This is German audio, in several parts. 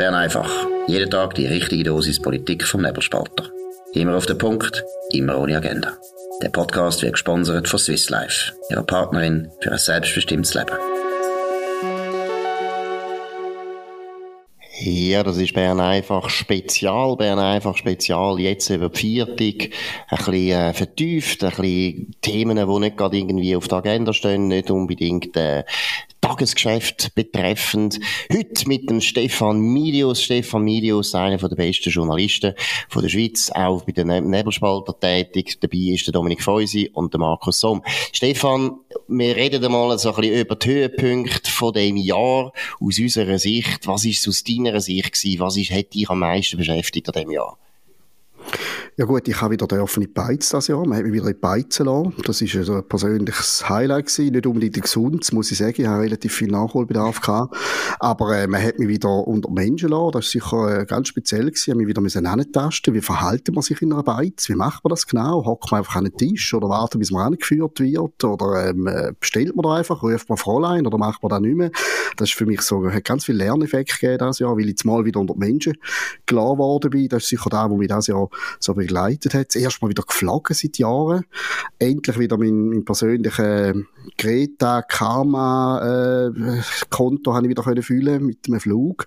Bern einfach. Jeden Tag die richtige Dosis Politik vom Nebelspalter. Immer auf den Punkt, immer ohne Agenda. Der Podcast wird gesponsert von Swiss Life, ihrer Partnerin für ein selbstbestimmtes Leben. Ja, das ist Bern einfach Spezial. Bern einfach Spezial. Jetzt über die Viertig. Ein bisschen äh, vertieft. Ein bisschen Themen, die nicht gerade irgendwie auf der Agenda stehen. Nicht unbedingt äh, Tagesgeschäft betreffend. Heute mit dem Stefan Milius. Stefan Milius, einer der besten Journalisten von der Schweiz, auch bei den Nebelspalter tätig. Dabei ist der Dominik Feusi und der Markus Somm. Stefan, wir reden einmal so ein bisschen über die Höhepunkte von dem Jahr aus unserer Sicht. Was ist aus deiner Sicht gewesen? Was ist, hat dich am meisten beschäftigt an dem Jahr? Ja gut, ich habe wieder dürfen in die Beiz das Jahr. Man hat mich wieder in die Beizen lassen. Das war also ein persönliches Highlight gewesen. Nicht unbedingt gesund, muss ich sagen. Ich habe relativ viel Nachholbedarf gehabt. Aber äh, man hat mich wieder unter Menschen lassen. Das war sicher äh, ganz speziell gewesen. Ich habe mich wieder müssen antasten. Wie verhalten man sich in einer Beiz? Wie macht man das genau? Hockt man einfach an den Tisch oder wartet, bis man angeführt wird? Oder ähm, äh, bestellt man da einfach, ruft man Fräulein oder macht man das nicht mehr? Das ist für mich so, hat ganz viel Lerneffekt gegeben das Jahr, weil ich jetzt mal wieder unter Menschen klar geworden bin. Das ist sicher da, wo mich das Jahr so begleitet hat. Zuerst mal wieder geflogen seit Jahren. Endlich wieder mein, mein persönlicher Greta Karma äh, Konto habe ich wieder können fühlen mit einem Flug.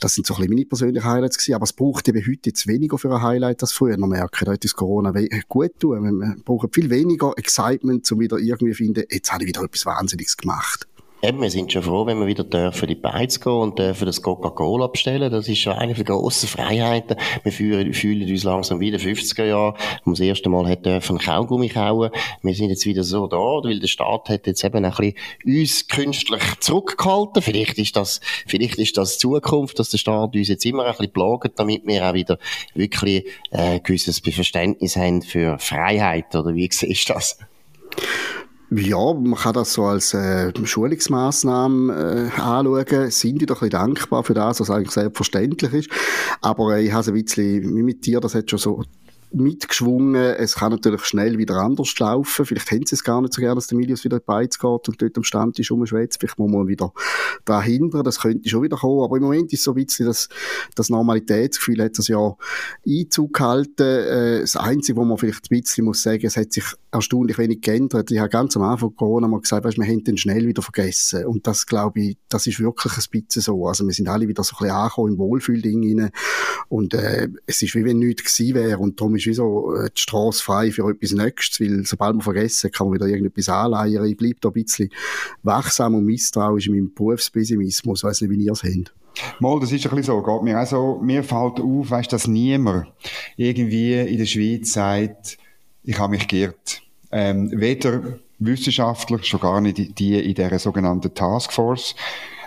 Das sind so ein bisschen meine persönlichen Highlights gewesen. Aber es braucht eben heute jetzt weniger für ein Highlight als früher. Man merkt, da hat uns Corona gut tun. Man braucht viel weniger Excitement, um wieder irgendwie zu finden, jetzt habe ich wieder etwas Wahnsinniges gemacht. Eben, wir sind schon froh, wenn wir wieder dürfen in die Beiz gehen und dürfen das Coca-Cola bestellen. Das ist schon eine der grossen Freiheiten. Wir fühlen, fühlen uns langsam wieder 50er Jahre, wo wir das erste Mal hat dürfen Kaugummi kauen. Wir sind jetzt wieder so da, weil der Staat hat jetzt eben ein bisschen uns künstlich zurückgehalten. Vielleicht ist das, vielleicht ist das Zukunft, dass der Staat uns jetzt immer ein bisschen plagt, damit wir auch wieder wirklich, äh, gewisses Verständnis haben für Freiheit. Oder wie siehst du das? Ja, man kann das so als äh, Schulungsmaßnahme äh, anschauen. Sind die doch ein bisschen dankbar für das, was eigentlich selbstverständlich ist. Aber äh, ich habe ein bisschen mit dir, das hat schon so mitgeschwungen. Es kann natürlich schnell wieder anders laufen. Vielleicht haben sie es gar nicht so gerne, dass der Milius wieder Beiz geht und dort am Stammtisch rumschwätzt. Vielleicht muss man wieder da hindern. Das könnte schon wieder kommen. Aber im Moment ist so ein bisschen das, das Normalitätsgefühl hat das ja Einzug gehalten. Äh, das Einzige, wo man vielleicht ein bisschen muss sagen, es hat sich erstaunlich wenig geändert. Ich habe ganz am Anfang Corona mal gesagt, weißt, wir haben den schnell wieder vergessen. Und das, glaube ich, das ist wirklich ein bisschen so. Also wir sind alle wieder so ein bisschen angekommen im Wohlfühlding rein. Und äh, es ist wie wenn nichts gewesen wäre. Und darum ist wie so äh, die Straße frei für etwas Nächstes, weil sobald man vergessen, kann man wieder irgendetwas anleiern. Ich bleibe da ein bisschen wachsam und misstrauisch in meinem Berufspessimismus. Ich weiss nicht, wie ihr es habt. Mal, das ist ein bisschen so, geht mir auch so, mir fällt auf, weißt, dass niemand irgendwie in der Schweiz sagt, ich habe mich geirrt. Ähm, weder Wissenschaftler, schon gar nicht die in dieser sogenannten Taskforce,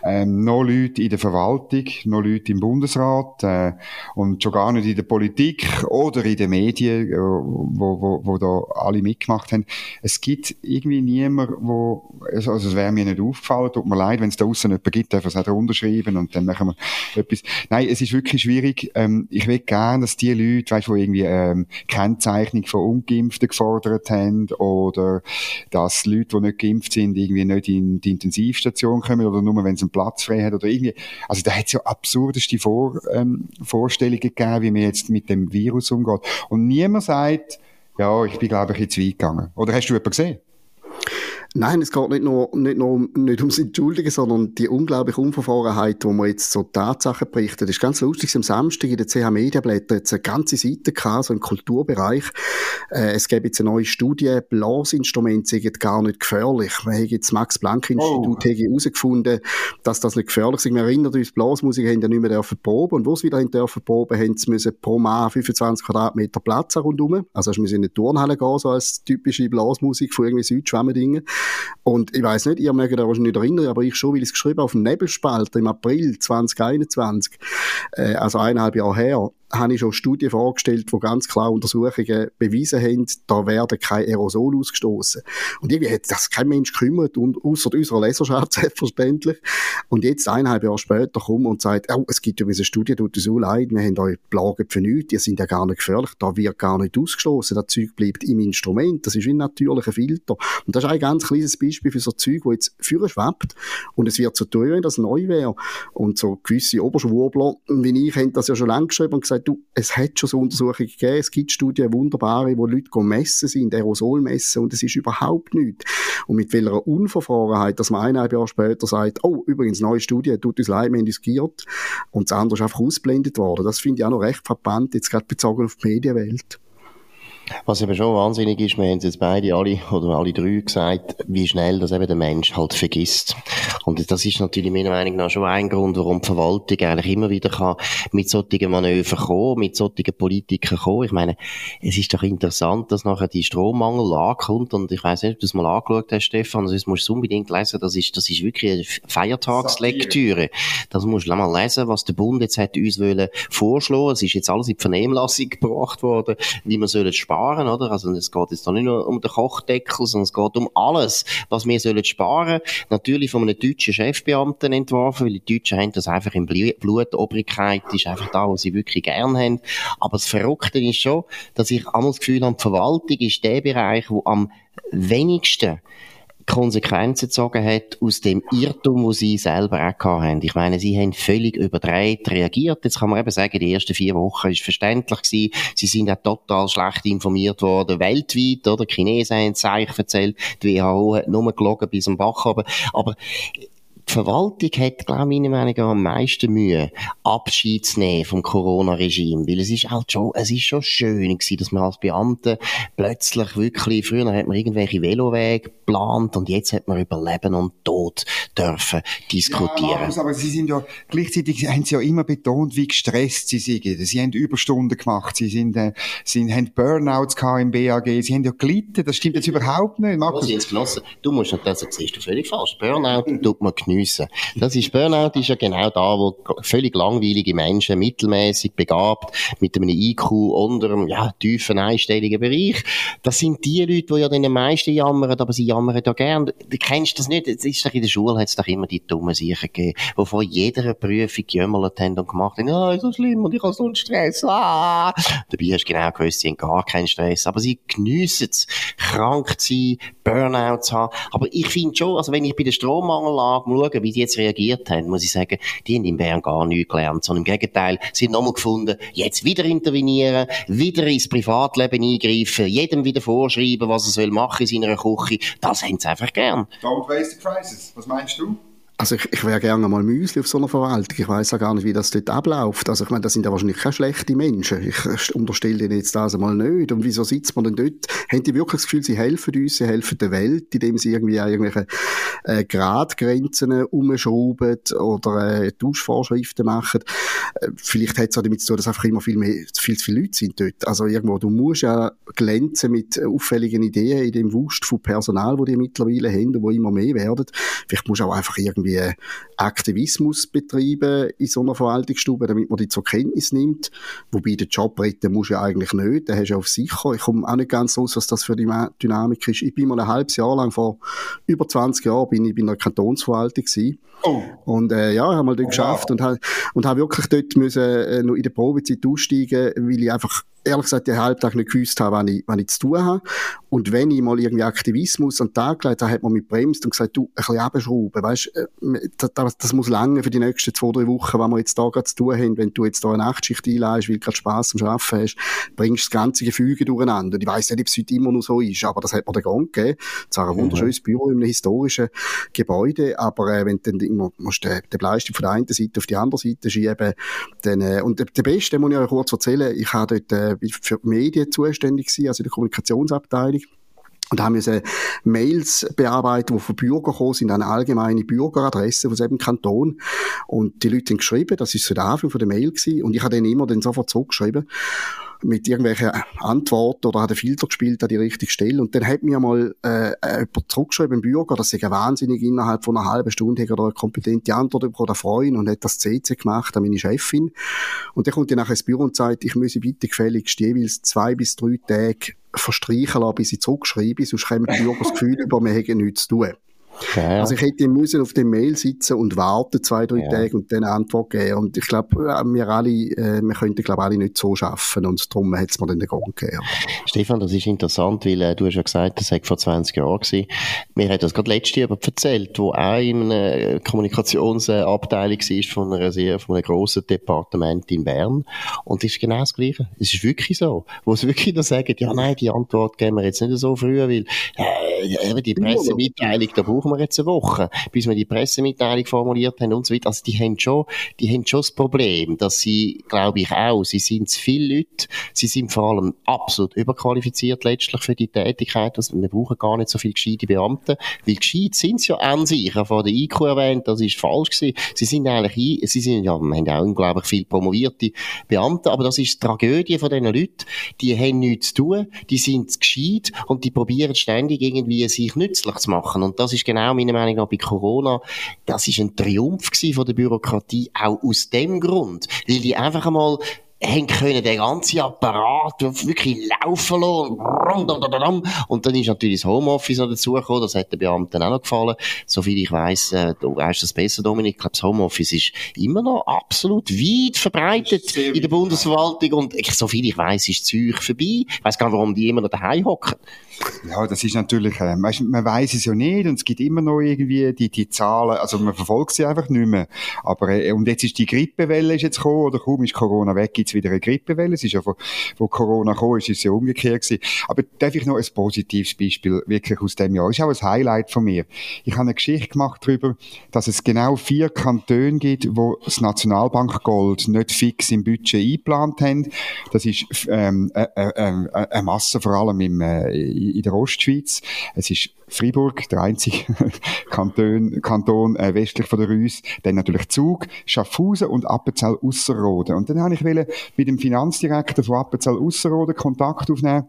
ähm, noch Leute in der Verwaltung, noch Leute im Bundesrat äh, und schon gar nicht in der Politik oder in den Medien, äh, wo, wo, wo da alle mitgemacht haben. Es gibt irgendwie niemand, wo, also, also es wäre mir nicht aufgefallen, tut mir leid, wenn es da außen jemanden gibt, darf es auch drunter schreiben und dann machen wir etwas. Nein, es ist wirklich schwierig. Ähm, ich will gerne, dass die Leute, weißt, die irgendwie ähm, Kennzeichnung von Ungeimpften gefordert haben oder dass Leute, die nicht geimpft sind, irgendwie nicht in die Intensivstation kommen oder nur, wenn sie Platz frei hat oder irgendwie. Also da hat es ja absurdeste Vor, ähm, Vorstellungen gegeben, wie man jetzt mit dem Virus umgeht. Und niemand sagt, ja, ich bin, glaube ich, jetzt weit gegangen. Oder hast du jemanden gesehen? Nein, es geht nicht nur, nicht nur nicht ums Entschuldigen, sondern die unglaubliche Unverfahrenheit, wo man jetzt so Tatsachen berichtet. Das ist ganz lustig. Am Samstag in der CH Mediablätter jetzt eine ganze Seite gehabt, so im Kulturbereich. Äh, es gäbe jetzt eine neue Studie, Blasinstrumente sind gar nicht gefährlich. Man hat jetzt Max Planck Institut oh. herausgefunden, dass das nicht gefährlich ist. Wir erinnern uns, Blasmusiker haben ja nicht mehr dürfen proben. Und wo sie wieder haben dürfen proben, haben sie müssen pro Mann 25 Quadratmeter Platz rundherum. Also, sie müssen in eine Turnhalle gehen, so als typische Blasmusik von irgendwie Südschwemmendingen. Und ich weiß nicht, ihr mögt euch nicht erinnern, aber ich schon, weil ich es geschrieben auf dem Nebelspalter im April 2021, äh, also eineinhalb Jahre her, habe ich schon Studien vorgestellt, wo ganz klar Untersuchungen bewiesen haben, da werden keine Aerosol ausgestoßen. Und irgendwie hat das kein Mensch gekümmert, und, außer unserer Leserschaft selbstverständlich. Und jetzt, eineinhalb Jahre später, kommt und sagt, oh, es gibt übrigens eine Studie, tut uns so leid, wir haben euch plagen für nichts, ihr sind ja gar nicht gefährlich, da wird gar nicht ausgestoßen, das Zeug bleibt im Instrument, das ist ein natürlicher Filter. Und das ist ein ganz kleines Beispiel für so Zeug, wo jetzt führen schwebt und es wird so teuer, wenn das neu wäre. Und so gewisse Oberschwurbler, wie ich, haben das ja schon lange geschrieben und gesagt, du, es hat schon so Untersuchungen gegeben, es gibt Studien, wunderbare, wo Leute messen sind, Aerosol messen und es ist überhaupt nichts. Und mit welcher Unverfahrenheit, dass man eineinhalb Jahre später sagt, oh, übrigens, neue Studie, tut uns leid, wir haben uns geirrt und das andere ist einfach ausblendet worden. Das finde ich auch noch recht verbannt, jetzt gerade bezogen auf die Medienwelt. Was eben schon wahnsinnig ist, wir haben es jetzt beide alle oder alle drei gesagt, wie schnell das eben der Mensch halt vergisst. Und das ist natürlich meiner Meinung nach schon ein Grund, warum die Verwaltung eigentlich immer wieder kann mit solchen Manövern kommen, mit solchen Politikern kommen. Ich meine, es ist doch interessant, dass nachher die Strommangellage kommt und ich weiß nicht, ob du es mal angeschaut hast, Stefan, das musst du unbedingt lesen, das ist, das ist wirklich eine Feiertagslektüre. Das musst du mal lesen, was der Bund jetzt hat uns wollen vorschlagen. Es ist jetzt alles in die Vernehmlassung gebracht worden, wie man sollen sparen, oder? Also es geht jetzt nicht nur um den Kochdeckel, sondern es geht um alles, was wir sollen sparen. Natürlich von einem deutschen Chefbeamten entworfen, weil die Deutschen haben das einfach im Blut. Obrigkeit ist einfach da, was sie wirklich gern haben. Aber das Verrückte ist schon, dass ich einmal das Gefühl habe, die Verwaltung ist der Bereich, wo am wenigsten Konsequenzen gezogen hat aus dem Irrtum, wo sie selber auch haben. Ich meine, sie haben völlig überdreht reagiert. Jetzt kann man eben sagen, die ersten vier Wochen ist verständlich gewesen. Sie sind auch total schlecht informiert worden, weltweit, oder? Die Chinesen haben eigentlich erzählt. Die WHO hat nur gelogen bis zum Bach aber, aber die Verwaltung hat, glaube ich, meiner Meinung nach am meisten Mühe, Abschied zu nehmen vom Corona-Regime. Weil es ist halt schon, es ist schon schön gewesen, dass man als Beamte plötzlich wirklich, früher hat man irgendwelche Velowege geplant und jetzt hat man über Leben und Tod dürfen diskutieren. Ja, Markus, aber Sie sind ja, gleichzeitig haben Sie ja immer betont, wie gestresst Sie sind. Sie haben Überstunden gemacht, Sie sind, äh, Sie haben Burnouts im BAG, Sie haben ja gelitten, das stimmt jetzt überhaupt nicht, Markus. Sie genossen. Du musst nicht, das siehst du völlig falsch. Burnout tut man geniessen. Das ist Burnout ist ja genau da, wo völlig langweilige Menschen, mittelmäßig begabt, mit einem IQ unter einem, ja, tiefen einstelligen Bereich. Das sind die Leute, die ja den meisten jammern, aber sie jammern ja gern. Du kennst das nicht. Es ist doch in der Schule hat es doch immer die dummen Sicher gegeben, die vor jeder Prüfung gejömmert haben und gemacht haben, ah, oh, ist so schlimm und ich habe so einen Stress, ah. Dabei hast du genau gewusst, sie haben gar keinen Stress. Aber sie geniessen es, krank zu sein, Burnout zu haben. Aber ich finde schon, also wenn ich bei der Strommangellage schaue, wie die jetzt reagiert haben, muss ich sagen, die haben in Bern gar nichts gelernt, sondern im Gegenteil, sie haben nochmal gefunden, jetzt wieder intervenieren, wieder ins Privatleben eingreifen, jedem wieder vorschreiben, was er soll machen in seiner Küche. Das haben sie einfach gern. Don't waste the crisis. Was meinst du? Also ich, ich wäre gerne mal Müsli auf so einer Verwaltung. Ich weiß ja gar nicht, wie das dort abläuft. Also ich meine, das sind ja wahrscheinlich keine schlechten Menschen. Ich unterstelle ihnen jetzt das einmal nicht. Und wieso sitzt man denn dort? Haben die wirklich das Gefühl, sie helfen uns, sie helfen der Welt, indem sie irgendwie irgendwelche äh, Gradgrenzen umschrauben oder äh, Duschvorschriften machen? Äh, vielleicht hat es auch damit zu tun, dass einfach immer viel mehr, viel zu viele Leute sind dort. Also irgendwo, du musst ja glänzen mit auffälligen Ideen in dem Wust von Personal, wo die mittlerweile haben und wo immer mehr werden. Vielleicht musst du auch einfach irgendwie irgendwie Aktivismus betreiben in so einer Verwaltungsstube, damit man die zur Kenntnis nimmt. Wobei der Job retten muss ja eigentlich nicht, den hast du auf sicher. Ich komme auch nicht ganz raus, was das für die Dynamik ist. Ich bin mal ein halbes Jahr lang, vor über 20 Jahren, bin ich bei einer Kantonsverwaltung gewesen. Oh. Und äh, ja, habe mal dort oh, geschafft wow. und habe und hab wirklich dort müssen, äh, noch in der Probezeit aussteigen, weil ich einfach ehrlich gesagt den Halbtag nicht gewusst habe, was ich, was ich zu tun habe. Und wenn ich mal irgendwie Aktivismus an den Tag gelegt habe, hat man mich bremst und gesagt, du, ein bisschen abschrauben, weißt, äh, das, das muss lange für die nächsten zwei, drei Wochen, was wir jetzt da gerade zu tun haben. Wenn du jetzt da eine Nachtschicht einleihst, weil du gerade Spass am Arbeiten hast, bringst du das ganze Gefüge durcheinander. Und ich weiss nicht, ob es heute immer noch so ist, aber das hat mir den Grund gegeben. Es ist ein wunderschönes mhm. Büro in einem historischen Gebäude, aber äh, wenn du dann immer musst den, den Bleistift von der einen Seite auf die andere Seite schieben, dann, äh, und der, der Beste, muss ich euch kurz erzählen, ich habe dort äh, für die Medien zuständig gewesen, also der Kommunikationsabteilung. Und haben wir Mails bearbeitet, die von Bürgern gekommen sind, eine allgemeine Bürgeradresse von diesem Kanton. Und die Leute haben geschrieben, das ist so der Anfang von der Mail gewesen. Und ich habe dann immer dann sofort zurückgeschrieben. Mit irgendwelchen Antworten oder hat einen Filter gespielt an die richtige Stelle. Und dann hat mir mal äh, jemand zurückgeschrieben, ein Bürger, das ist wahnsinnig, innerhalb von einer halben Stunde hat er eine kompetente Antwort bekommen, der Freund, und hat das CC gemacht an meine Chefin. Und dann kommt dann nachher ins Büro und sagt, ich müsse bitte gefälligst jeweils zwei bis drei Tage verstreichen lassen, bis ich zurückschreibe, sonst kommen die Bürger das Gefühl über, wir hätten nichts zu tun. Ja. Also ich hätte müssen auf dem Mail sitzen und warten zwei, drei ja. Tage und dann eine Antwort geben. Und ich glaube, wir alle, äh, wir könnten glaube alle nicht so schaffen und darum hat es mir dann den Gang gegeben. Stefan, das ist interessant, weil äh, du hast ja gesagt, das war vor 20 Jahren gewesen. Mir hat das gerade letzte Jahr erzählt, wo auch in einer Kommunikationsabteilung war von einer sehr, von einem grossen Departement in Bern. Und es ist genau das Gleiche. Es ist wirklich so. Wo sie wirklich dann sagen, ja nein, die Antwort geben wir jetzt nicht so früh, weil äh, die Pressemitteilung, da brauchen wir jetzt eine Woche, bis wir die Pressemitteilung formuliert haben und so weiter. Also die haben schon, die haben schon das Problem, dass sie, glaube ich auch, sie sind zu viele Leute, sie sind vor allem absolut überqualifiziert letztlich für die Tätigkeit, also wir brauchen gar nicht so viele gescheite Beamte, weil gescheit sind sie ja an sich, ich habe vor der IQ erwähnt, das ist falsch gewesen, sie sind eigentlich, sie sind ja, wir haben auch unglaublich viele promovierte Beamte, aber das ist die Tragödie von diesen Leuten, die haben nichts zu tun, die sind gescheit und die probieren ständig irgendwie sich nützlich zu machen. Und das ist genau meiner Meinung nach bei Corona, das ist ein Triumph von der Bürokratie, auch aus dem Grund, weil die einfach einmal haben können den ganzen Apparat wirklich laufen lassen. Und dann ist natürlich das Homeoffice noch dazugekommen, das hat den Beamten auch noch gefallen. Soviel ich weiss, äh, du weißt das besser, Dominik, ich glaube, das Homeoffice ist immer noch absolut weit verbreitet in der Bundesverwaltung und ich, soviel ich weiss, ist Zeug vorbei. Ich weiss gar nicht, warum die immer noch daheim hocken. Ja, das ist natürlich, äh, man weiß es ja nicht und es gibt immer noch irgendwie die, die Zahlen, also man verfolgt sie einfach nicht mehr. Aber, äh, und jetzt ist die Grippewelle ist jetzt gekommen, oder kaum ist Corona weg, gibt's wieder eine Grippewelle. Es ist ja, von, wo Corona gekommen ist, es ja umgekehrt gewesen. Aber darf ich noch ein positives Beispiel wirklich aus dem Jahr? Das ist auch ein Highlight von mir. Ich habe eine Geschichte gemacht darüber, dass es genau vier Kantone gibt, wo das Nationalbankgold nicht fix im Budget eingeplant haben. Das ist ähm, äh, äh, äh, eine Masse, vor allem im, äh, in der Ostschweiz. Es ist Fribourg, der einzige Kanton, Kanton äh, westlich von der Reuss. Dann natürlich Zug, Schaffhausen und Appenzell Ausserrhoden. Und dann habe ich mit dem Finanzdirektor von Appenzell Ausserrhoden Kontakt aufnehmen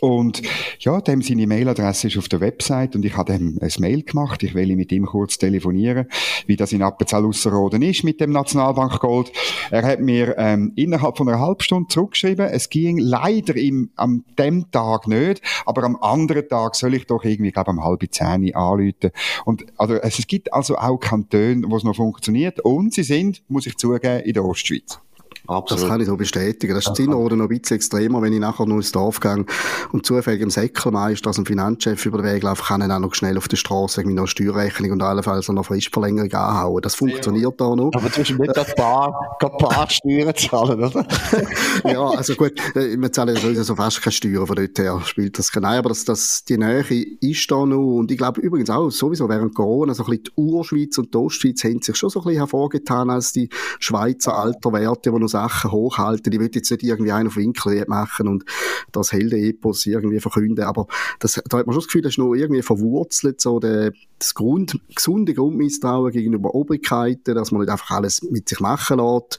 und ja, dem seine Mailadresse ist auf der Website und ich habe ihm ein Mail gemacht. Ich will mit ihm kurz telefonieren, wie das in Appenzell Ausserrhoden ist mit dem Nationalbankgold. Er hat mir ähm, innerhalb von einer halben Stunde zurückgeschrieben, es ging leider im, am dem Tag nicht, aber am anderen Tag soll ich doch irgendwie, glaube am halben zehn anrufen. Und also es gibt also auch Kantone, wo es noch funktioniert und sie sind, muss ich zugeben, in der Ostschweiz. Absolut. Das kann ich so bestätigen. Das ist in Innerrhoden noch ein bisschen extremer, wenn ich nachher nur ins Dorf gehe und zufällig im Säckelmeister, also ein Finanzchef über den Weg laufe, kann ich auch noch schnell auf der Straße irgendwie noch Steuerrechnung und allenfalls noch Fristverlängerung anhauen. Das funktioniert da noch. Aber du musst nicht ein paar, ein paar Steuern zahlen, oder? ja, also gut, äh, wir zahlen ja sowieso fast keine Steuern von dort her, spielt das keine. Aber das, das, die Nähe ist da noch und ich glaube übrigens auch sowieso während Corona so ein bisschen die Urschweiz und die Ostschweiz haben sich schon so ein bisschen hervorgetan als die Schweizer Alterwerte, die noch Sachen hochhalten. Ich will jetzt nicht irgendwie einen auf Winkel machen und das Heldenepos irgendwie verkünden, aber das, da hat man schon das Gefühl, das ist noch irgendwie verwurzelt, so der, das Grund, gesunde Grundmisstrauen gegenüber Obrigkeiten, dass man nicht einfach alles mit sich machen lässt,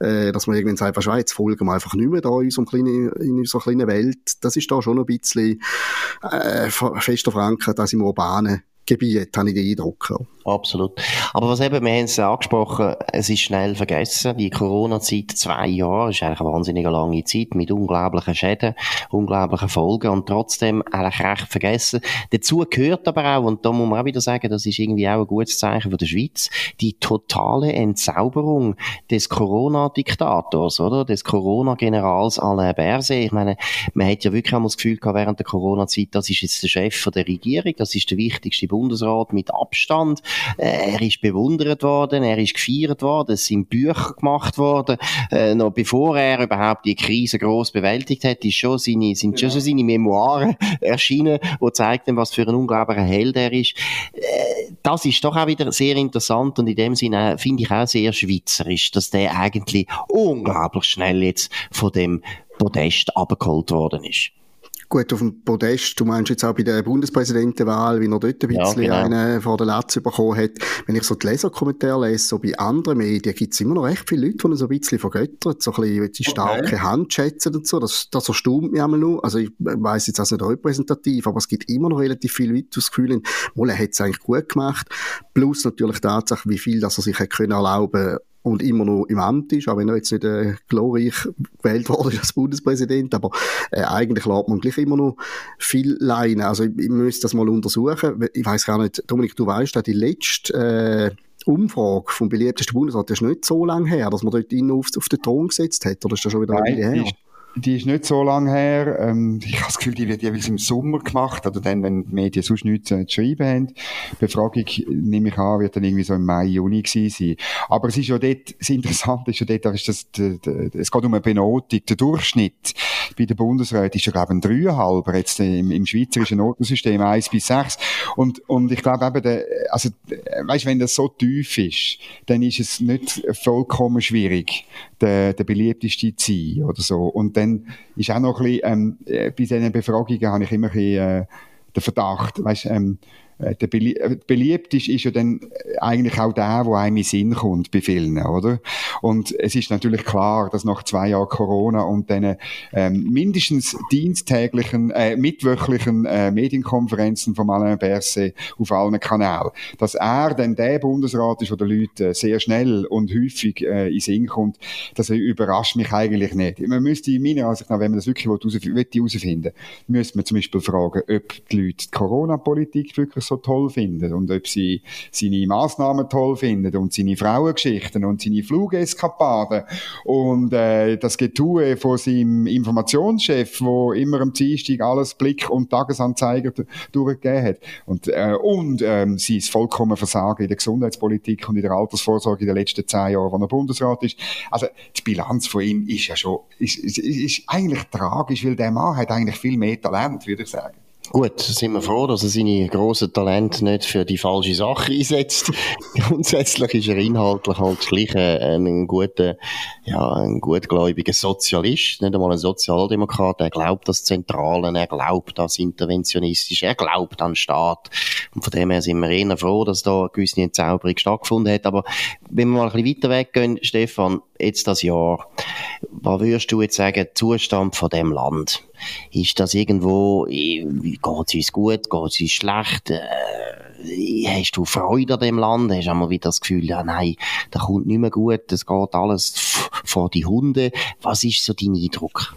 äh, dass man irgendwann sagt, jetzt folgen wir einfach nicht mehr da in, unserem kleinen, in unserer kleinen Welt. Das ist da schon ein bisschen äh, fester verankert als im urbanen Gebiet, habe ich den Eindruck. Absolut. Aber was eben, wir haben es angesprochen, es ist schnell vergessen. Die Corona-Zeit, zwei Jahre, ist eigentlich eine wahnsinnig lange Zeit mit unglaublichen Schäden, unglaublichen Folgen und trotzdem eigentlich recht vergessen. Dazu gehört aber auch, und da muss man auch wieder sagen, das ist irgendwie auch ein gutes Zeichen von der Schweiz, die totale Entzauberung des Corona-Diktators, oder? Des Corona-Generals Alain Berset. Ich meine, man hat ja wirklich einmal das Gefühl gehabt während der Corona-Zeit, das ist jetzt der Chef der Regierung, das ist der wichtigste Bundesrat mit Abstand. Äh, er ist bewundert worden, er ist gefeiert worden, es sind Bücher gemacht worden. Äh, noch bevor er überhaupt die Krise groß bewältigt hat, ist schon seine, sind schon so seine Memoiren erschienen, wo zeigen, was für ein unglaublicher Held er ist. Äh, das ist doch auch wieder sehr interessant und in dem Sinne finde ich auch sehr schweizerisch, dass der eigentlich unglaublich schnell jetzt von dem Podest abgeholt worden ist. Gut, auf dem Podest, du meinst jetzt auch bei der Bundespräsidentenwahl, wie er dort ein bisschen ja, genau. einen vor der Latz bekommen hat. Wenn ich so die Leserkommentare lese, so bei anderen Medien, gibt es immer noch recht viele Leute, die ihn so ein bisschen vergöttern, so ein bisschen die starke okay. Hand schätzen und so. Das, das erstaunt mich einmal nur. Also ich weiss jetzt auch nicht repräsentativ, aber es gibt immer noch relativ viele Leute, die das Gefühl haben, wohl, er hat es eigentlich gut gemacht. Plus natürlich die Tatsache, wie viel, dass er sich hätte können erlauben und immer noch im Amt ist, auch wenn er jetzt nicht äh, glorreich gewählt wurde als Bundespräsident, aber äh, eigentlich lässt man gleich immer noch viel Leine. Also ich, ich müsste das mal untersuchen. Ich weiß gar nicht, Dominik, du weißt, die letzte äh, Umfrage vom beliebtesten Bundesrat, das ist nicht so lange her, dass man dort ihn auf, auf den Thron gesetzt hat, oder ist das schon wieder Nein, eine Weile her? Die ist nicht so lange her. Ähm, ich habe das Gefühl, die wird jeweils im Sommer gemacht, oder dann, wenn die Medien sonst nichts zu schreiben haben. Die Befragung, nehme ich an, wird dann irgendwie so im Mai, Juni gewesen sein. Aber es ist ja dort, das Interessante ist ja dort, ist das, de, de, es geht um eine Benotung. Der Durchschnitt bei der Bundesrat ist ja, glaube ich, ein Dreieinhalber, jetzt im, im schweizerischen Notensystem eins bis sechs. Und, und ich glaube eben, der, also, weißt, wenn das so tief ist, dann ist es nicht vollkommen schwierig, der, der beliebteste zu sein, oder so. Und dann ist auch noch ein bisschen, ähm, äh, bei diesen Befragungen habe ich immer ein bisschen, äh, den Verdacht, weißt, ähm, äh, der belie äh, beliebt ist, ist ja dann eigentlich auch der, wo einem in Sinn kommt bei vielen, oder? Und es ist natürlich klar, dass nach zwei Jahren Corona und dann ähm, mindestens diensttäglichen, äh, mitwöchlichen äh, Medienkonferenzen von Alain Berset auf allen Kanälen, dass er dann der Bundesrat ist, wo der Leute sehr schnell und häufig äh, in Sinn kommt, das überrascht mich eigentlich nicht. Man müsste in meiner Ansicht nach, wenn man das wirklich herausfinden will, müsste man zum Beispiel fragen, ob die Leute die Corona-Politik wirklich so toll finden und ob sie seine Maßnahmen toll finden und seine Frauengeschichten und seine Flugeskapaden und äh, das Getue von seinem Informationschef, wo immer am Dienstag alles Blick und Tagesanzeiger durchgegeben hat und, äh, und ähm, sein vollkommen Versagen in der Gesundheitspolitik und in der Altersvorsorge in den letzten zehn Jahren, wenn er Bundesrat ist. Also die Bilanz von ihm ist ja schon ist, ist, ist eigentlich tragisch, weil der Mann hat eigentlich viel mehr Talent, würde ich sagen. Gut, sind wir froh, dass er seine grossen Talente nicht für die falsche Sache einsetzt. Grundsätzlich ist er inhaltlich halt gleich ein, ein guter, ja, ein gutgläubiger Sozialist, nicht einmal ein Sozialdemokrat. Er glaubt das Zentralen, er glaubt das Interventionistische, er glaubt an den Staat. Und von dem her sind wir eher froh, dass da eine gewisse Entzauberung stattgefunden hat. Aber wenn wir mal ein bisschen weiter weggehen, Stefan, jetzt das Jahr, was würdest du jetzt sagen, Zustand von dem Land? Ist das irgendwo, äh, geht es uns gut, geht es uns schlecht? Äh, hast du Freude an dem Land? Hast du einmal wieder das Gefühl, ja, nein, da kommt nicht mehr gut, es geht alles vor die Hunde. Was ist so dein Eindruck?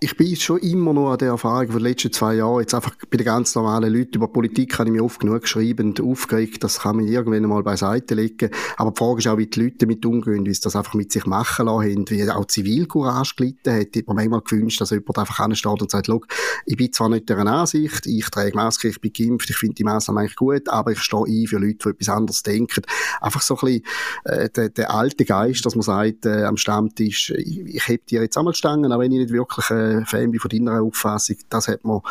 Ich bin schon immer noch an der Erfahrung von den letzten zwei Jahren, jetzt einfach bei den ganz normalen Leuten über Politik habe ich mir oft genug geschrieben und aufgeregt, das kann man irgendwann mal beiseite legen. Aber die Frage ist auch, wie die Leute damit umgehen, wie sie das einfach mit sich machen lassen haben, wie auch Zivilcourage gelitten hat. Ich habe mir manchmal gewünscht, dass jemand einfach ansteht und sagt, ich bin zwar nicht deren Ansicht, ich trage Maske, ich bin geimpft, ich finde die Maßnahmen eigentlich gut, aber ich stehe ein für Leute, die etwas anderes denken. Einfach so ein bisschen äh, der, der alte Geist, dass man sagt, äh, am Stammtisch, ich, ich heb dir jetzt einmal Stangen, auch wenn ich nicht wirklich äh, äh, Fan bin von deiner Auffassung, das hat mir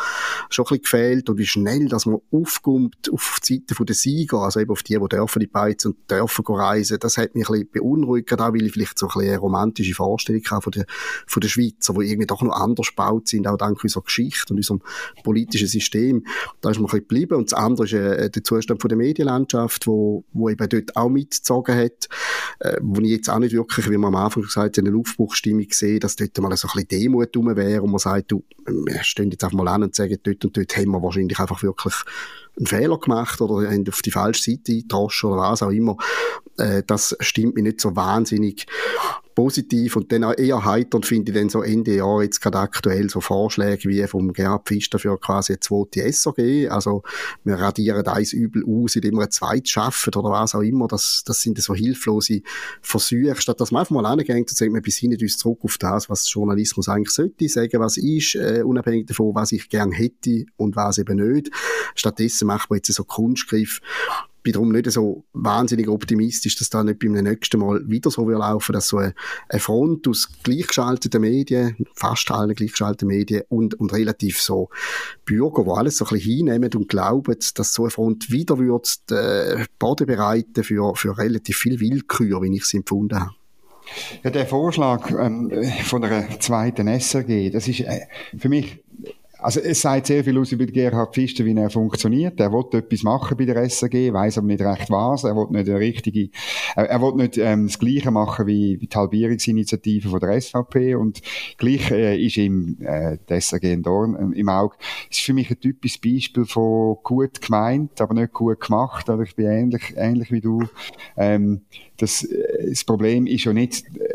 schon ein bisschen gefehlt. Und wie schnell, dass man aufkommt auf die Seite der Sieger, also eben auf die, die dürfen die Beiz und dürfen reisen, das hat mich ein bisschen beunruhigt, auch weil ich vielleicht so ein bisschen eine romantische Vorstellung habe von der, von der Schweizer, wo irgendwie doch noch anders gebaut sind, auch dank unserer Geschichte und unserem politischen System. Da ist man ein bisschen geblieben. Und das andere ist äh, der Zustand von der Medienlandschaft, wo, wo eben dort auch mitgezogen hat, äh, wo ich jetzt auch nicht wirklich, wie man am Anfang gesagt hat, eine Aufbruchstimmung sehe, dass dort mal so ein bisschen Demut rum wäre wäre, wo man sagt, du, wir stehen jetzt einfach mal an und sagen, dort und dort haben wir wahrscheinlich einfach wirklich einen Fehler gemacht oder haben auf die falsche Seite gedroschen oder was auch immer. Äh, das stimmt mir nicht so wahnsinnig positiv und dann eher heiter finde ich dann so Ende Jahr jetzt gerade aktuell so Vorschläge wie vom Gerhard Pfister für quasi eine zweite SOG, also wir radieren eins übel aus, indem wir ein zweites schaffen oder was auch immer, das, das sind so hilflose Versuche, statt dass man einfach mal angeht und sagt, wir besinnen uns zurück auf das, was Journalismus eigentlich sollte, sagen, was ist, äh, unabhängig davon, was ich gern hätte und was eben nicht. Stattdessen macht man jetzt so Kunstgriff bin darum nicht so wahnsinnig optimistisch, dass da nicht beim nächsten Mal wieder so wird laufen, dass so eine, eine Front aus gleichgeschalteten Medien, fast allen gleichgeschalteten Medien und, und relativ so Bürger, die alles so ein bisschen hinnehmen und glauben, dass so eine Front wieder wird, äh, Boden bereiten für, für relativ viel Willkür, wie ich es empfunden habe. Ja, der Vorschlag ähm, von einer zweiten SRG, das ist äh, für mich also es sagt sehr viel aus über Gerhard Pfister, wie er funktioniert. Er will etwas machen bei der SAG, weiß aber nicht recht was. Er will nicht eine richtige, er, er will nicht ähm, das Gleiche machen wie, die Halbierungsinitiative von der SVP und gleich äh, ist ihm äh, die SAG ein Dorn äh, im Auge. Es ist für mich ein typisches Beispiel von gut gemeint, aber nicht gut gemacht. Oder ich bin ähnlich, ähnlich wie du. Ähm, das, äh, das Problem ist ja nicht, äh,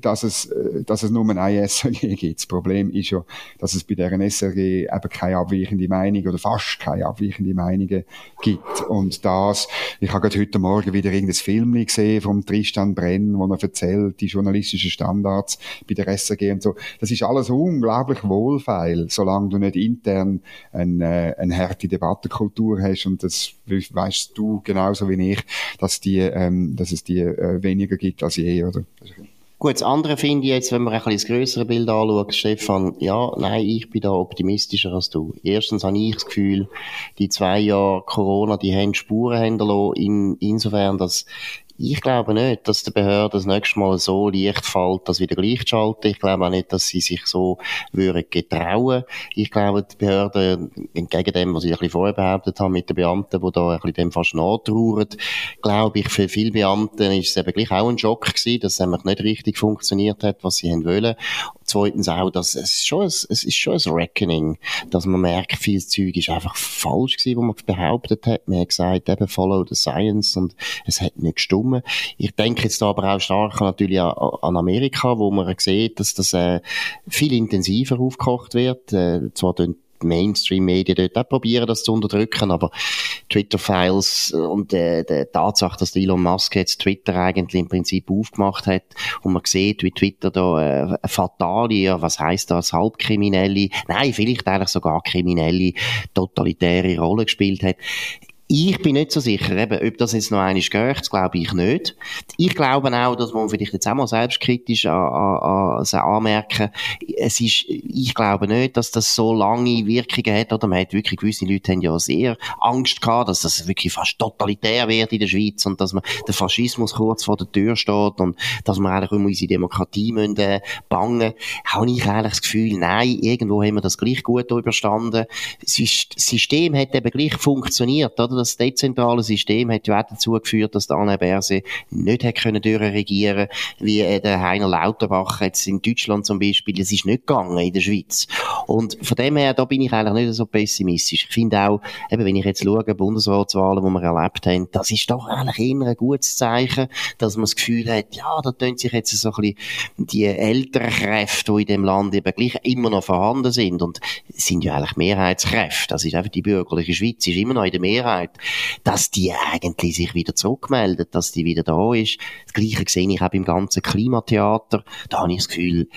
dass es, äh, dass es nur ein SRG gibt. Das Problem ist ja, dass es bei deren SRG eben keine abweichende Meinung oder fast keine abweichende Meinungen gibt. Und das, ich habe gerade heute Morgen wieder irgendein Film gesehen vom Tristan Brenn, wo er erzählt, die journalistischen Standards bei der SRG und so. Das ist alles unglaublich wohlfeil, solange du nicht intern eine, eine harte Debattenkultur hast und das weißt du genauso wie ich, dass die, ähm, dass es die äh, weniger gibt als je, oder? Gut, das andere finde ich jetzt, wenn man ein bisschen das größere Bild anschaut, Stefan, ja, nein, ich bin da optimistischer als du. Erstens habe ich das Gefühl, die zwei Jahre Corona, die haben Spuren hinterlassen, in, insofern, dass ich glaube nicht, dass der Behörde das nächste Mal so leicht fällt, das wieder gleich zu schalten. Ich glaube auch nicht, dass sie sich so würden getrauen. Ich glaube, die Behörden, entgegen dem, was ich ein bisschen vorher behauptet habe mit den Beamten, die da ein bisschen dem fast nachtrauern, glaube ich, für viele Beamten ist es eben gleich auch ein Schock gewesen, dass es nämlich nicht richtig funktioniert hat, was sie wollen. Zweitens auch, dass es schon ein, es ist schon ein Reckoning, dass man merkt, viel Zeug ist einfach falsch gewesen, was man behauptet hat. Man hat gesagt, eben follow the science und es hat nicht gestimmt. Ich denke jetzt da aber auch stark natürlich an, an Amerika, wo man sieht, dass das äh, viel intensiver aufgekocht wird. Äh, zwar Mainstream-Medien dort auch probieren, das zu unterdrücken, aber Twitter-Files und äh, die Tatsache, dass Elon Musk jetzt Twitter eigentlich im Prinzip aufgemacht hat und man sieht, wie Twitter da äh, fatale, was heißt das, halbkriminelle, nein, vielleicht eigentlich sogar kriminelle, totalitäre Rolle gespielt hat. Ich bin nicht so sicher, eben, ob das jetzt noch einmal geht, das glaube ich nicht. Ich glaube auch, dass man vielleicht jetzt auch mal selbstkritisch an, an, an anmerken, es ist, ich glaube nicht, dass das so lange Wirkungen hat, oder man hat wirklich, gewisse Leute haben ja sehr Angst gehabt, dass das wirklich fast totalitär wird in der Schweiz und dass man der Faschismus kurz vor der Tür steht und dass man eigentlich um unsere Demokratie müssen, äh, bangen. Habe ich eigentlich das Gefühl, nein, irgendwo haben wir das gleich gut überstanden. Das System hat eben gleich funktioniert, oder? Das dezentrale System hat ja auch dazu geführt, dass der Anne Berse nicht hat können durchregieren wie äh, der Heiner Lauterbach jetzt in Deutschland zum Beispiel. Es ist nicht gegangen in der Schweiz. Und von dem her, da bin ich eigentlich nicht so pessimistisch. Ich finde auch, eben, wenn ich jetzt schaue, Bundesratswahlen, die wir erlebt haben, das ist doch eigentlich immer ein gutes Zeichen, dass man das Gefühl hat, ja, da tun sich jetzt so ein bisschen die älteren Kräfte, die in dem Land eben gleich immer noch vorhanden sind und sind ja eigentlich Mehrheitskräfte. Das ist einfach die bürgerliche Schweiz, ist immer noch in der Mehrheit gesagt, dass die eigentlich sich wieder zurückmeldet, dass die wieder da ist. Das Gleiche sehe ich auch beim ganzen Klimatheater. Da habe ich das Gefühl,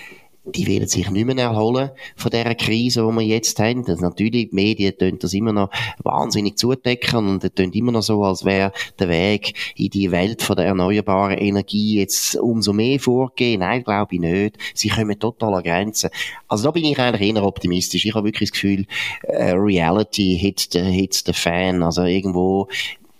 die werden sich nicht mehr erholen von dieser Krise, die wir jetzt haben. Das natürlich, die Medien tun das immer noch wahnsinnig zudecken und tun immer noch so, als wäre der Weg in die Welt von der erneuerbaren Energie jetzt umso mehr vorgehen. Nein, glaube ich nicht. Sie kommen total an Grenzen. Also da bin ich eigentlich eher optimistisch. Ich habe wirklich das Gefühl, äh, Reality hits the, hits the fan. Also irgendwo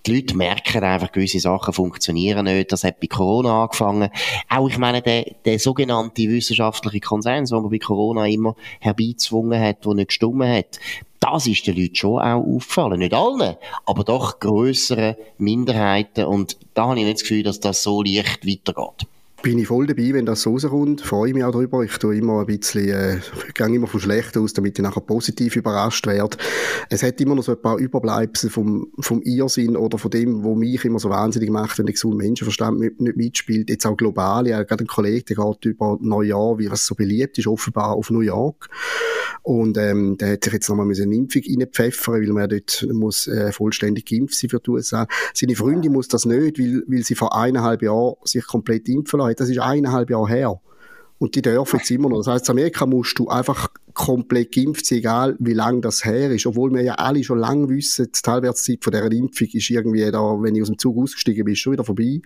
die Leute merken einfach, gewisse Sachen funktionieren nicht. Das hat bei Corona angefangen. Auch, ich meine, der, der sogenannte wissenschaftliche Konsens, den man bei Corona immer herbeizwungen hat, der nicht gestummen hat, das ist den Leuten schon auch aufgefallen. Nicht allen, aber doch grösseren Minderheiten. Und da habe ich nicht das Gefühl, dass das so leicht weitergeht bin ich voll dabei, wenn das rauskommt. Freue mich auch darüber. Ich tue immer ein bisschen, äh, gehe immer von schlecht aus, damit ich nachher positiv überrascht werde. Es hat immer noch so ein paar Überbleibsel vom, vom Irrsinn oder von dem, wo mich immer so wahnsinnig macht, wenn der gesunde Menschenverstand nicht, nicht mitspielt. Jetzt auch global. Ja, gerade ein Kollege, der geht über Neujahr, wie was so beliebt ist, offenbar auf New York. Und, ähm, der hat sich jetzt nochmal eine Impfung reinpfeffern, weil man ja dort muss, äh, vollständig geimpft sein für die USA. Seine Freundin muss das nicht, weil, weil sie vor eineinhalb Jahren sich komplett impfen lassen das ist eineinhalb Jahre her. Und die dürfen jetzt immer noch. Das heißt, in Amerika musst du einfach komplett geimpft sein, egal wie lange das her ist. Obwohl wir ja alle schon lange wissen, die Teilwertszeit von dieser Impfung ist irgendwie da, wenn ich aus dem Zug ausgestiegen bin, schon wieder vorbei.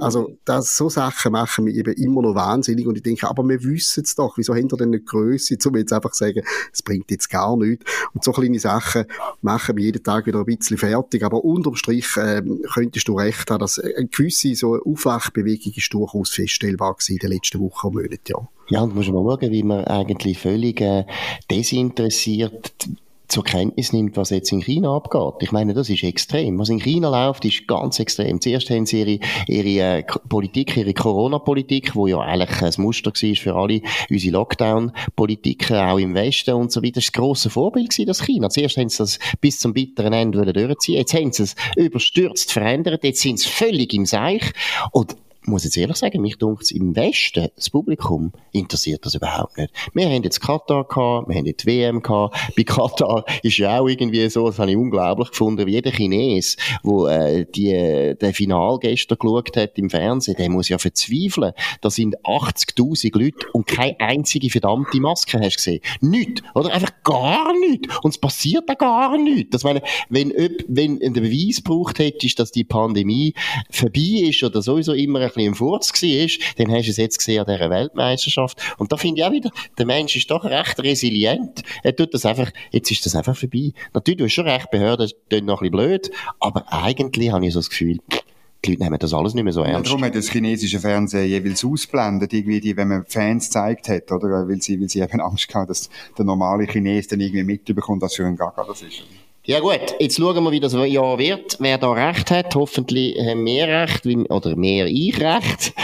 Also, das, so Sachen machen mich eben immer noch wahnsinnig. Und ich denke, aber wir wissen es doch. Wieso haben wir denn eine Größe, um jetzt einfach zu sagen, es bringt jetzt gar nichts. Und so kleine Sachen machen wir jeden Tag wieder ein bisschen fertig. Aber unterm Strich äh, könntest du recht haben, dass eine gewisse so Aufwachbewegung ist durchaus feststellbar gewesen in den letzten Wochen und Monaten, ja. Ja, und muss man schauen, wie man eigentlich völlig äh, desinteressiert zur Kenntnis nimmt, was jetzt in China abgeht. Ich meine, das ist extrem. Was in China läuft, ist ganz extrem. Zuerst haben sie ihre, ihre äh, Politik, ihre Corona-Politik, wo ja eigentlich ein Muster war für alle unsere Lockdown-Politiken, auch im Westen und so weiter. Das war ein grosses Vorbild gewesen, das China. Zuerst haben sie das bis zum bitteren Ende durchziehen. Jetzt haben sie es überstürzt verändert. Jetzt sind sie völlig im Seich. Und muss jetzt ehrlich sagen, mich dunkt im Westen, das Publikum, interessiert das überhaupt nicht. Wir haben jetzt Katar gehabt, wir haben jetzt WM gehabt. Bei Katar ist ja auch irgendwie so, das habe ich unglaublich gefunden, wie jeder Chines, wo äh, die, der Final gestern geschaut hat im Fernsehen, der muss ja verzweifeln. Da sind 80.000 Leute und keine einzige verdammte Maske hast du gesehen. Nicht. Oder einfach gar nichts. Und es passiert da gar nichts. Das meine, wenn, wenn ein Beweis gebraucht hättest, dass die Pandemie vorbei ist oder sowieso immer bisschen im Furz war, dann hast du es jetzt gesehen an dieser Weltmeisterschaft. Und da finde ich auch wieder, der Mensch ist doch recht resilient. Er tut das einfach, jetzt ist das einfach vorbei. Natürlich, du hast schon recht, Behörden sind noch ein bisschen blöd, aber eigentlich habe ich so das Gefühl, die Leute nehmen das alles nicht mehr so ernst. Ja, darum hat das chinesische Fernsehen jeweils ausblendet, irgendwie, die, wenn man Fans gezeigt hat, oder? Weil sie, weil sie eben Angst hatten, dass der normale Chines dann irgendwie mitbekommt, was für ein Gaga das ist. Ja gut, jetzt schauen wir, wie das Jahr wird. Wer da recht hat, hoffentlich haben wir recht, oder mehr ich recht.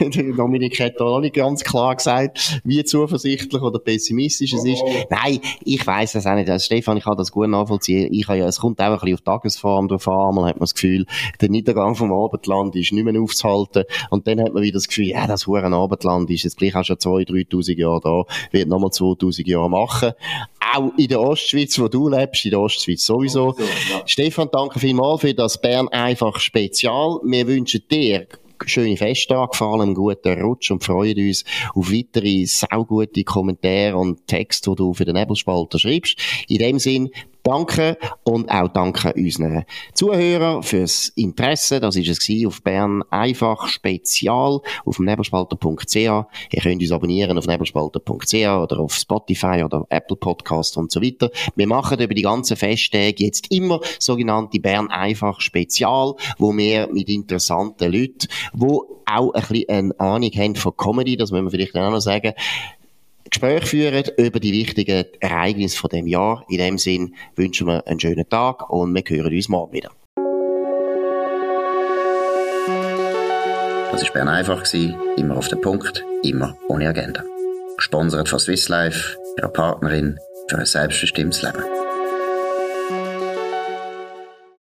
Dominik hat da noch nicht ganz klar gesagt, wie zuversichtlich oder pessimistisch es ist. Nein, ich weiß das auch nicht. Also Stefan, ich kann das gut nachvollziehen. Ich habe ja, es kommt auch ein bisschen auf Tagesform drauf an. Einmal hat man das Gefühl, der Niedergang vom Abendland ist nicht mehr aufzuhalten. Und dann hat man wieder das Gefühl, ja, das Huren Abendland ist jetzt gleich auch schon 2.000, 3.000 Jahre da, wird nochmal 2.000 Jahre machen auch in der Ostschweiz, wo du lebst, in der Ostschweiz sowieso. sowieso ja. Stefan, danke vielmals für das Bern einfach Spezial. Wir wünschen dir schöne Festtage, vor allem einen guten Rutsch und freuen uns auf weitere saugute Kommentare und Texte, die du für den Nebelspalter schreibst. In dem Sinn, danke und auch danke unseren Zuhörern fürs Interesse. Das ist es auf Bern einfach spezial auf nebelspalter.ch. Ihr könnt uns abonnieren auf nebelspalter.ch oder auf Spotify oder Apple Podcast und so weiter. Wir machen über die ganzen Festtage jetzt immer sogenannte Bern einfach spezial, wo wir mit interessanten Leuten, wo auch ein bisschen eine Ahnung haben von Comedy, das müssen wir vielleicht auch noch sagen, Gespräche führen über die wichtigen Ereignisse von dem Jahr. In dem Sinn wünschen wir einen schönen Tag und wir hören uns morgen wieder. Das war Bern einfach, immer auf den Punkt, immer ohne Agenda. Gesponsert von Swiss Life, ihrer Partnerin für ein selbstbestimmtes Leben.